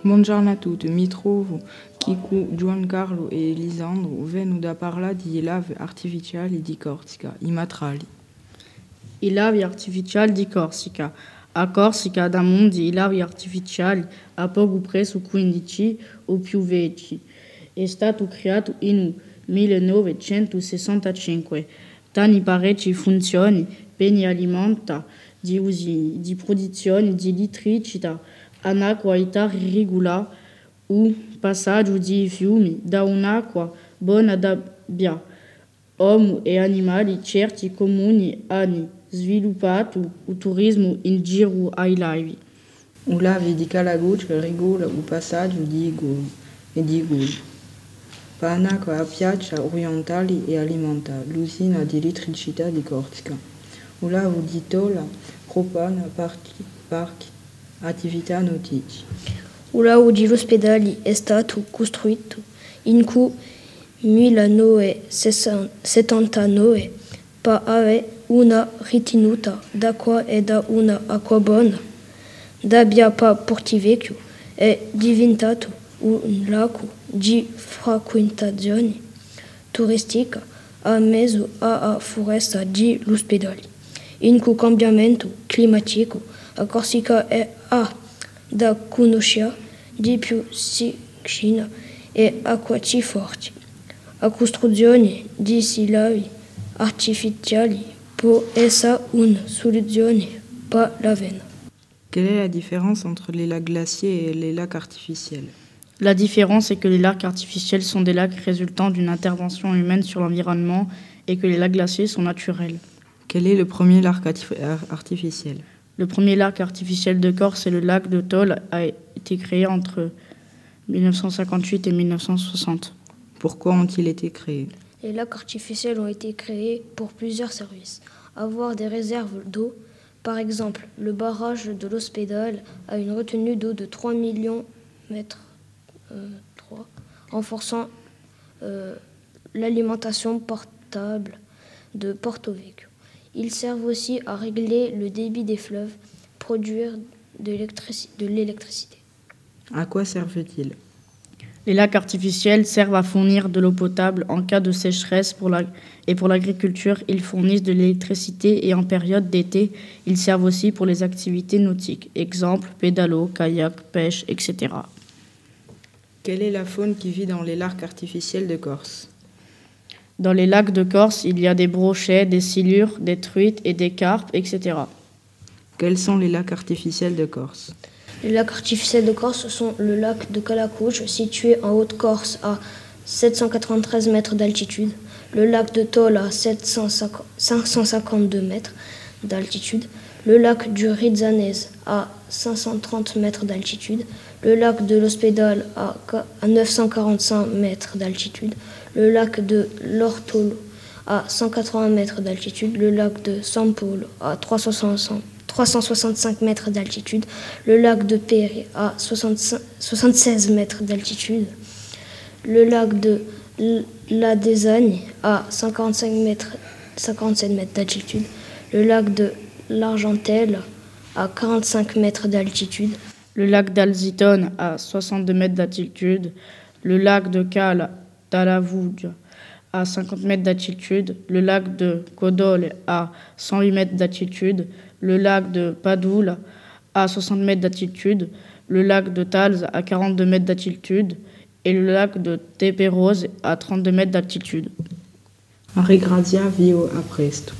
Buongiorno a tutti, mi trovo qui con Giancarlo e Lisandro vengono da parlare di lave artificiali di Corsica, i matrali. I lavi artificiali di Corsica. A Corsica da mondo i lavi artificiali a poco presso 15 o più vecchi. È stato creato in 1965. Tani parecchi funzioni per alimenta di usi di produzione di elettricità an acqua regolare o passaggio di fiumi da un'acqua buona da bere. Uomo e animali certi comuni hanno sviluppato il turismo in giro ai lavi. Un lavi di Calaguccia regola il passaggio di Igor e di Igor. Panaco a piazza orientali e alimenta l'usina di elettricità di Corsica. Un lago di Tola parchi attività nautiche. Il lago di L'Ospedali è stato costruito in 1979 per avere una ritenuta d'acqua e da una acqua buona. Da via Portivecchio è diventato un lago di frequentazione turistica a mezzo a foresta di L'Ospedali. In cui cambiamento climatico a Corsica è a da conoscere di più siccina e acquati forti. La costruzione di lavi artificiali può essere una soluzione per l'avveno. Quelle est la différence entre les lacs glaciers et les lacs artificiels? La différence est que les lacs artificiels sont des lacs résultant d'une intervention humaine sur l'environnement et que les lacs glaciers sont naturels. Quel est le premier lac artificiel? Le premier lac artificiel de Corse, c'est le lac de Toll, a été créé entre 1958 et 1960. Pourquoi ont-ils été créés? Les lacs artificiels ont été créés pour plusieurs services. Avoir des réserves d'eau, par exemple, le barrage de l'Hospédale a une retenue d'eau de 3 millions mètres euh, 3, renforçant euh, l'alimentation portable de Porto Vecchio. Ils servent aussi à régler le débit des fleuves, produire de l'électricité. À quoi servent-ils? Les lacs artificiels servent à fournir de l'eau potable en cas de sécheresse pour la, et pour l'agriculture, ils fournissent de l'électricité et en période d'été, ils servent aussi pour les activités nautiques, exemple pédalo, kayak, pêche, etc. Quelle est la faune qui vit dans les lacs artificiels de Corse? Dans les lacs de Corse, il y a des brochets, des silures, des truites et des carpes, etc. Quels sont les lacs artificiels de Corse? Les lacs artificiels de Corse sont le lac de Calacouche, situé en Haute-Corse à 793 mètres d'altitude, le lac de Toll à 552 mètres d'altitude, le lac du Rizzanese à 530 mètres d'altitude, le lac de l'Hospédale à 945 mètres d'altitude, le lac de l'Ortolo à 180 mètres d'altitude, le lac de San Paul à 365 mètres d'altitude, le lac de Péry à 76 mètres d'altitude, le lac de la Désagne à 145 mètres, 57 mètres d'altitude, le lac de l'Argentelle à 45 mètres d'altitude, le lac d'Alzitone à 62 mètres d'altitude, le lac de Cal d'Alavouge à 50 mètres d'altitude, le lac de Codole à 108 mètres d'altitude, le lac de Padoule à 60 mètres d'altitude, le lac de Talz à 42 mètres d'altitude et le lac de Teperose à 32 mètres d'altitude. Henri Grazia vit à Presto.